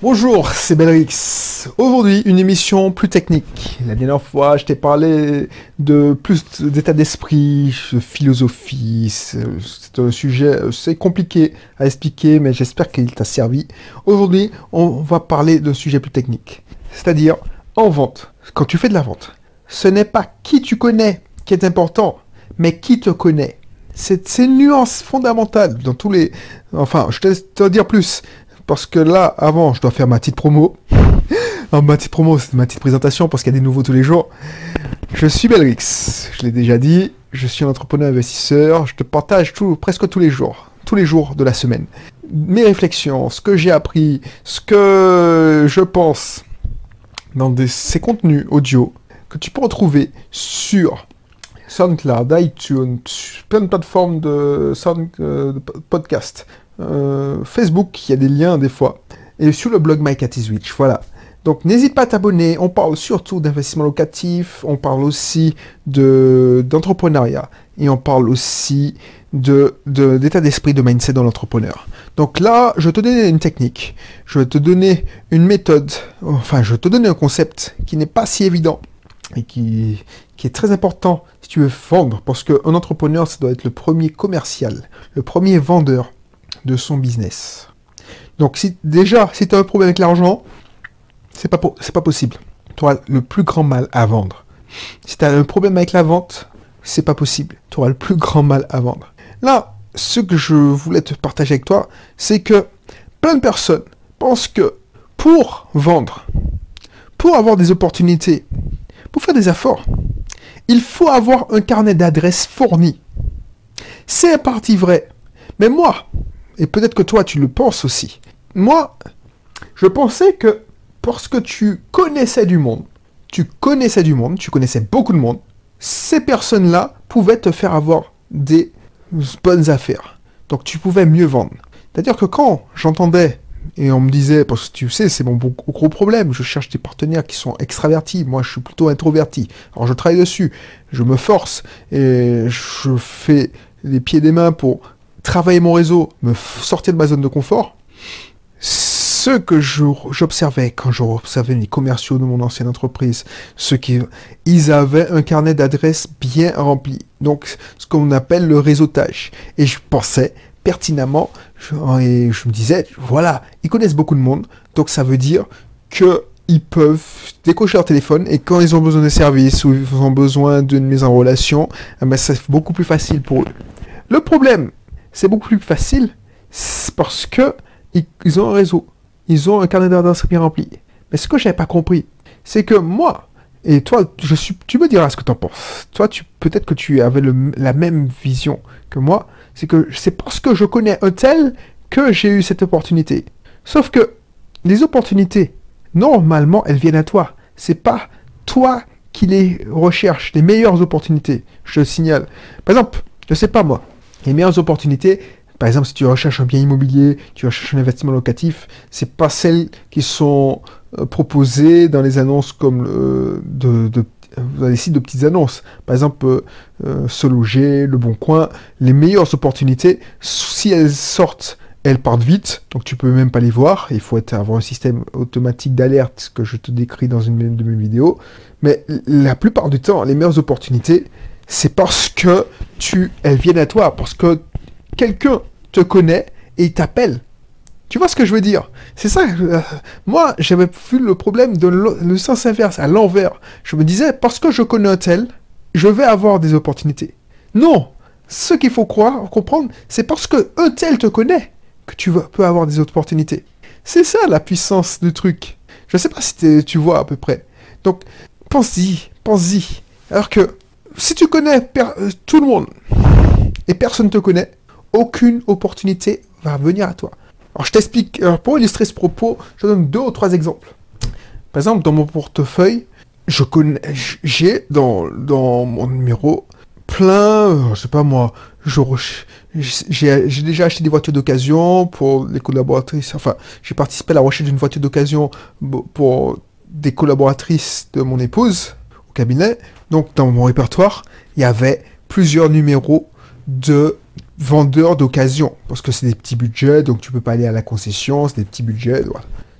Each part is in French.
Bonjour, c'est Belrix. Aujourd'hui, une émission plus technique. La dernière fois, je t'ai parlé de plus d'état d'esprit, de philosophie. C'est un sujet, c'est compliqué à expliquer, mais j'espère qu'il t'a servi. Aujourd'hui, on va parler d'un sujet plus technique. C'est-à-dire, en vente, quand tu fais de la vente, ce n'est pas qui tu connais qui est important, mais qui te connaît. C'est une nuance fondamentale dans tous les... Enfin, je te, te dire plus parce que là, avant, je dois faire ma petite promo. ma petite promo, c'est ma petite présentation parce qu'il y a des nouveaux tous les jours. Je suis Belrix, je l'ai déjà dit, je suis un entrepreneur investisseur, je te partage tout, presque tous les jours, tous les jours de la semaine. Mes réflexions, ce que j'ai appris, ce que je pense dans ces contenus audio que tu peux retrouver sur SoundCloud, iTunes, plein de plateformes de, sound, euh, euh, Facebook, il y a des liens des fois, et sur le blog MyCatiswitch, voilà. Donc n'hésite pas à t'abonner, on parle surtout d'investissement locatif, on parle aussi de d'entrepreneuriat, et on parle aussi de d'état d'esprit, de mindset dans l'entrepreneur. Donc là, je vais te donner une technique, je vais te donner une méthode, enfin je vais te donner un concept qui n'est pas si évident, et qui, qui est très important si tu veux vendre, parce qu'un entrepreneur, ça doit être le premier commercial, le premier vendeur son business. Donc si déjà, si tu as un problème avec l'argent, c'est pas, c'est pas possible. Tu auras le plus grand mal à vendre. Si tu as un problème avec la vente, c'est pas possible. Tu auras le plus grand mal à vendre. Là, ce que je voulais te partager avec toi, c'est que plein de personnes pensent que pour vendre, pour avoir des opportunités, pour faire des efforts, il faut avoir un carnet d'adresses fourni. C'est parti vrai. Mais moi, et peut-être que toi tu le penses aussi, moi, je pensais que parce que tu connaissais du monde, tu connaissais du monde, tu connaissais beaucoup de monde, ces personnes-là pouvaient te faire avoir des bonnes affaires. Donc tu pouvais mieux vendre. C'est-à-dire que quand j'entendais et on me disait, parce que tu sais, c'est mon gros problème, je cherche des partenaires qui sont extravertis, moi je suis plutôt introverti. Alors je travaille dessus, je me force et je fais les pieds des mains pour travailler mon réseau, me sortir de ma zone de confort. Ce que j'observais quand j'observais les commerciaux de mon ancienne entreprise, ce qui, ils avaient un carnet d'adresses bien rempli. Donc, ce qu'on appelle le réseautage. Et je pensais, pertinemment. et je me disais, voilà, ils connaissent beaucoup de monde, donc ça veut dire que ils peuvent décocher leur téléphone et quand ils ont besoin de services ou ils ont besoin d'une mise en relation, eh ben, c'est beaucoup plus facile pour eux. Le problème, c'est beaucoup plus facile parce que ils, ont un réseau, ils ont un carnet d'adresses bien rempli. Mais ce que j'avais pas compris, c'est que moi, et toi, je suis, tu me diras ce que tu en penses. Toi, tu, peut-être que tu avais la même vision que moi c'est que c'est parce que je connais un tel que j'ai eu cette opportunité. Sauf que les opportunités, normalement, elles viennent à toi. C'est pas toi qui les recherches, les meilleures opportunités. Je signale. Par exemple, je sais pas moi, les meilleures opportunités, par exemple, si tu recherches un bien immobilier, tu recherches un investissement locatif, c'est pas celles qui sont euh, proposées dans les annonces comme euh, de, avez des sites de petites annonces. Par exemple, euh, euh, Se Loger, Le Bon Coin, les meilleures opportunités, si elles sortent, elles partent vite, donc tu peux même pas les voir. Il faut avoir un système automatique d'alerte que je te décris dans une de mes vidéos. Mais la plupart du temps, les meilleures opportunités, c'est parce que tu, elles viennent à toi, parce que quelqu'un te connaît et il t'appelle tu vois ce que je veux dire? C'est ça. Euh, moi, j'avais vu le problème de le, sens inverse, à l'envers. Je me disais, parce que je connais un tel, je vais avoir des opportunités. Non Ce qu'il faut croire, comprendre, c'est parce que un tel te connaît que tu peux avoir des opportunités. C'est ça la puissance du truc. Je ne sais pas si tu vois à peu près. Donc, pense-y, pense-y. Alors que si tu connais euh, tout le monde et personne ne te connaît, aucune opportunité va venir à toi. Alors je t'explique, pour illustrer ce propos, je donne deux ou trois exemples. Par exemple, dans mon portefeuille, je connais, j'ai dans, dans mon numéro plein, euh, je sais pas moi, j'ai déjà acheté des voitures d'occasion pour les collaboratrices, enfin, j'ai participé à la recherche d'une voiture d'occasion pour des collaboratrices de mon épouse au cabinet. Donc, dans mon répertoire, il y avait plusieurs numéros de vendeurs d'occasion. Parce que c'est des petits budgets, donc tu peux pas aller à la concession, c'est des petits budgets.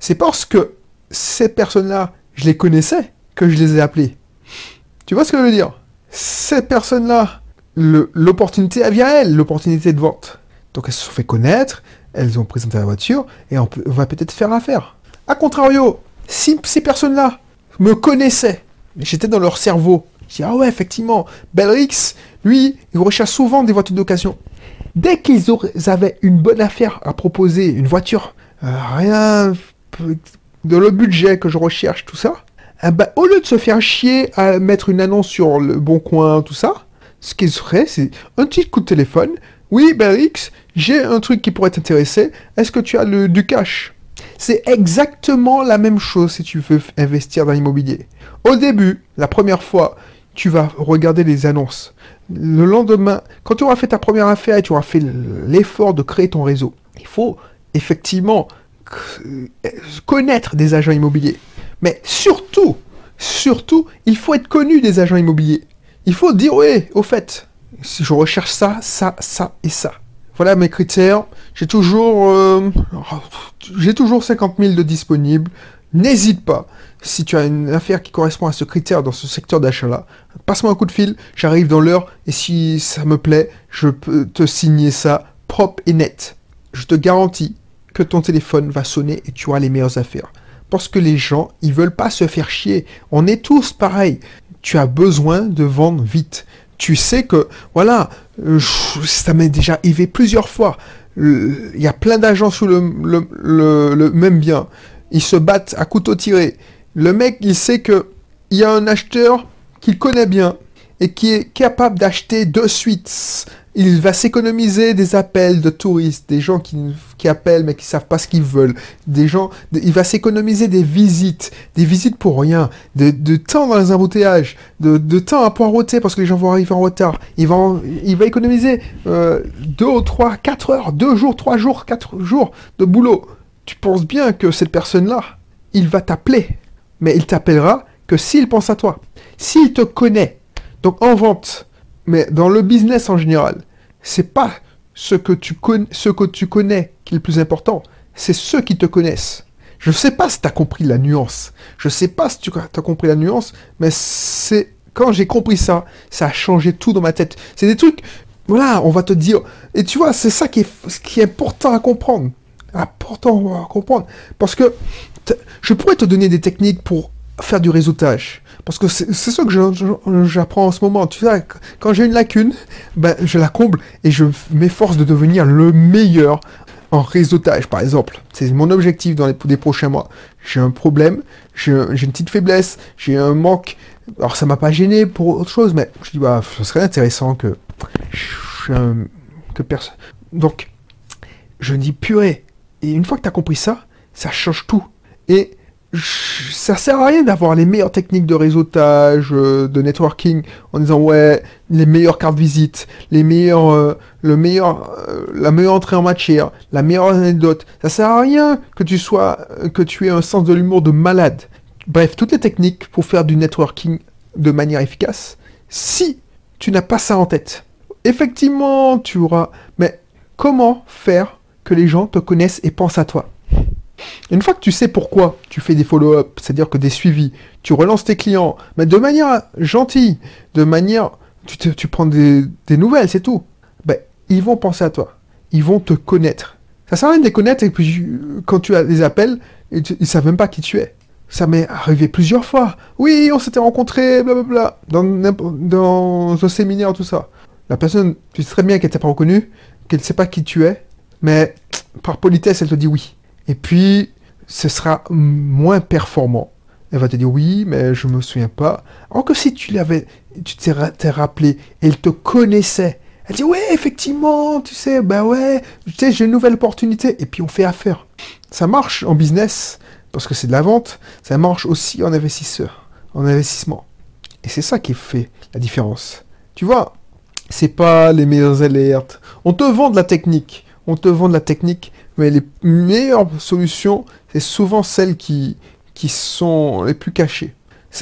c'est parce que ces personnes-là, je les connaissais que je les ai appelées. Tu vois ce que je veux dire? Ces personnes-là, l'opportunité, elle vient elles, l'opportunité de vente. Donc elles se sont fait connaître, elles ont présenté la voiture, et on, va peut-être faire affaire. A contrario, si ces personnes-là me connaissaient, j'étais dans leur cerveau, je dis, ah ouais, effectivement, Belrix, lui, il recherche souvent des voitures d'occasion. Dès qu'ils avaient une bonne affaire à proposer, une voiture, euh, rien de le budget que je recherche, tout ça, eh ben, au lieu de se faire chier à mettre une annonce sur le bon coin, tout ça, ce qu'ils feraient, c'est un petit coup de téléphone. Oui, Belrix, j'ai un truc qui pourrait t'intéresser. Est-ce que tu as le, du cash C'est exactement la même chose si tu veux investir dans l'immobilier. Au début, la première fois, tu vas regarder les annonces. Le lendemain, quand tu auras fait ta première affaire et tu auras fait l'effort de créer ton réseau, il faut effectivement connaître des agents immobiliers. Mais surtout, surtout, il faut être connu des agents immobiliers. Il faut dire, oui, au fait, je recherche ça, ça, ça et ça. Voilà mes critères. J'ai toujours, euh, j'ai toujours 50 000 de disponibles. N'hésite pas. Si tu as une affaire qui correspond à ce critère dans ce secteur d'achat-là, passe-moi un coup de fil, j'arrive dans l'heure et si ça me plaît, je peux te signer ça propre et net. Je te garantis que ton téléphone va sonner et tu auras les meilleures affaires. Parce que les gens, ils veulent pas se faire chier. On est tous pareils. Tu as besoin de vendre vite. Tu sais que, voilà, euh, ça m'est déjà arrivé plusieurs fois. Il y a plein d'agents sous le, même bien. Ils se battent à couteau tiré. Le mec, il sait que il y a un acheteur qu'il connaît bien et qui est capable d'acheter de suite il va s'économiser des appels de touristes, des gens qui, appellent mais qui savent pas ce qu'ils veulent, des gens, il va s'économiser des visites, des visites pour rien, de, temps dans les embouteillages, de, temps à poireauter parce que les gens vont arriver en retard. Il va, économiser euh, deux, trois, quatre heures, deux jours, trois jours, quatre jours de boulot. Tu penses bien que cette personne-là, il va t'appeler, mais il t'appellera que s'il pense à toi, s'il te connaît. Donc en vente, mais dans le business en général, c'est pas ce que tu connais, ce que tu connais qui est le plus important, c'est ceux qui te connaissent. Je sais pas si tu as compris la nuance. Je sais pas si tu as compris la nuance, mais c'est quand j'ai compris ça, ça a changé tout dans ma tête. C'est des trucs, voilà, on va te dire. Et tu vois, c'est ça qui est, qui est important à comprendre. Important à comprendre. Parce que je pourrais te donner des techniques pour faire du réseautage. Parce que c'est ça que j'apprends en ce moment. Tu sais, quand j'ai une lacune, ben, je la comble et je m'efforce de devenir le meilleur en réseautage, par exemple. C'est mon objectif dans les, prochains mois. J'ai un problème, j'ai une petite faiblesse, j'ai un manque. Alors ça m'a pas gêné pour autre chose, mais je dis, bah, ce serait intéressant que... que personne... Donc, je dis purée. Et une fois que tu as compris ça, ça change tout. Et ça sert à rien d'avoir les meilleures techniques de réseautage, euh, de networking, en disant ouais, les meilleures cartes visite, les euh, euh, la meilleure entrée en matière, la meilleure anecdote. Ça sert à rien que tu sois, que tu aies un sens de l'humour de malade. Bref, toutes les techniques pour faire du networking de manière efficace. Si tu n'as pas ça en tête, effectivement, tu auras. Mais comment faire que les gens te connaissent et pensent à toi? Une fois que tu sais pourquoi tu fais des follow-up, c'est-à-dire que des suivis, tu relances tes clients, mais de manière gentille, de manière... Tu, prends des, nouvelles, c'est tout. Ben, ils vont penser à toi. Ils vont te connaître. Ça sert à rien de les connaître et puis quand tu as des appels, ils ne savent même pas qui tu es. Ça m'est arrivé plusieurs fois. Oui, on s'était rencontrés, blablabla, dans, dans un séminaire, tout ça. La personne, tu sais très bien qu'elle t'a pas reconnu, qu'elle ne sait pas qui tu es, mais par politesse, elle te dit oui. Et puis, ce sera moins performant. Elle va te dire oui, mais je me souviens pas. Alors que si tu l'avais, tu t'es rappelé, elle te connaissait. Elle dit ouais, effectivement, tu sais, ben ouais, tu sais, j'ai une nouvelle opportunité. Et puis on fait affaire. Ça marche en business parce que c'est de la vente. Ça marche aussi en investisseur, en investissement. Et c'est ça qui fait la différence. Tu vois, c'est pas les meilleures alertes. On te vend de la technique. On te vend de la technique, mais les meilleures solutions, c'est souvent celles qui, qui sont les plus cachées.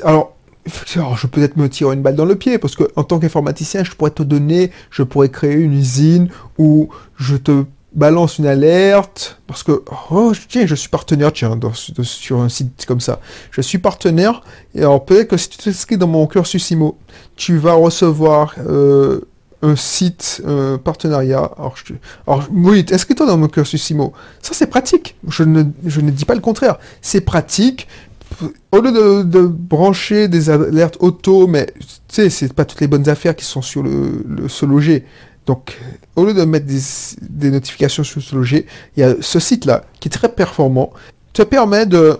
Alors, je peux peut-être me tirer une balle dans le pied, parce que en tant qu'informaticien, je pourrais te donner, je pourrais créer une usine où je te balance une alerte parce que oh tiens je suis partenaire tiens sur un site comme ça je suis partenaire et alors peut-être que si tu t'inscris dans mon cursus IMO tu vas recevoir euh, un site un partenariat. Alors, je, alors oui inscris-toi dans mon cursus IMO ça c'est pratique? Je ne, je ne dis pas le contraire. C'est pratique. Au lieu de, brancher des alertes auto mais tu sais c'est pas toutes les bonnes affaires qui sont sur le, le se loger. Donc, au lieu de mettre des, notifications sur ce loger, il y a ce site-là qui est très performant, te permet de,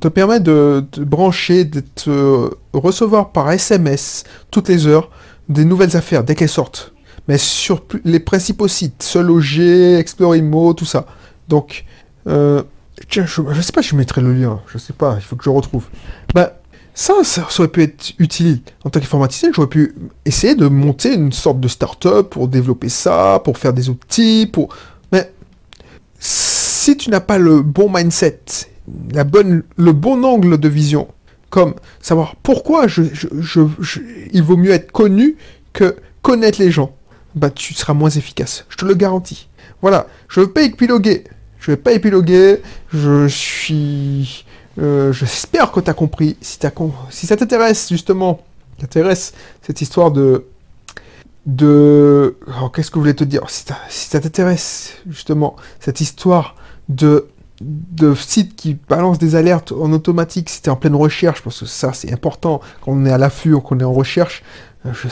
te permet de, brancher, de te recevoir par SMS toutes les heures des nouvelles affaires dès qu'elles sortent. Mais sur les principaux sites, se loger, Explore tout ça. Donc, euh, tiens, je, ne sais pas, je mettrai le lien, je sais pas, il faut que je retrouve. Ben, ça, ça, aurait pu être utile. En tant qu'informaticien, j'aurais pu essayer de monter une sorte de start-up pour développer ça, pour faire des outils, pour... Mais si tu n'as pas le bon mindset, la bonne, le bon angle de vision, savoir pourquoi je, il vaut mieux être connu que connaître les gens, bah tu seras moins efficace. Je te le garantis. Voilà, je ne veux pas épiloguer. Je vais pas épiloguer. Je suis euh, j'espère que tu as compris. Si, si ça t'intéresse, justement, t'intéresse cette histoire de... de... Oh, qu'est-ce que je voulais te dire? Si, ça t'intéresse, justement, cette histoire de de sites qui balancent des alertes en automatique si tu es en pleine recherche, parce que ça c'est important quand on est à l'affût, qu'on est en recherche. Euh, je,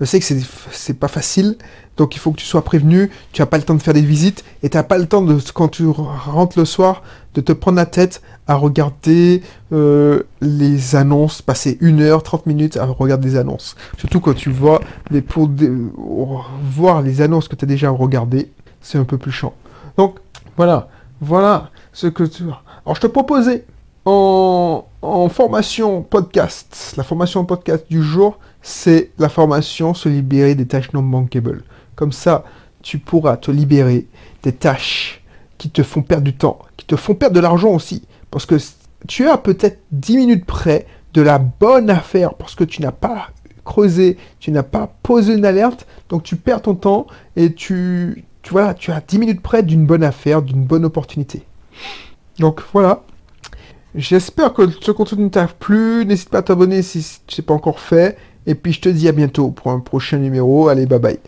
je sais que c'est pas facile, donc il faut que tu sois prévenu, tu n'as pas le temps de faire des visites, et tu n'as pas le temps, de, quand tu rentres le soir, de te prendre la tête à regarder euh, les annonces, passer une heure, 30 minutes à regarder des annonces. Surtout quand tu vois, les, pour voir les annonces que tu as déjà regardées, c'est un peu plus chiant. Donc voilà, voilà ce que tu... Alors je te proposais en, formation podcast, la formation podcast du jour, c'est la formation se libérer des tâches non bankable. Comme ça, tu pourras te libérer des tâches qui te font perdre du temps, qui te font perdre de l'argent aussi. Parce que tu as peut-être 10 minutes près de la bonne affaire parce que tu n'as pas creusé, tu n'as pas posé une alerte, donc tu perds ton temps et tu, tu, vois, tu as 10 minutes près d'une bonne affaire, d'une bonne opportunité. Donc voilà. J'espère que ce contenu t'a plu. N'hésite pas à t'abonner si ce n'est pas encore fait. Et puis je te dis à bientôt pour un prochain numéro. Allez, bye bye.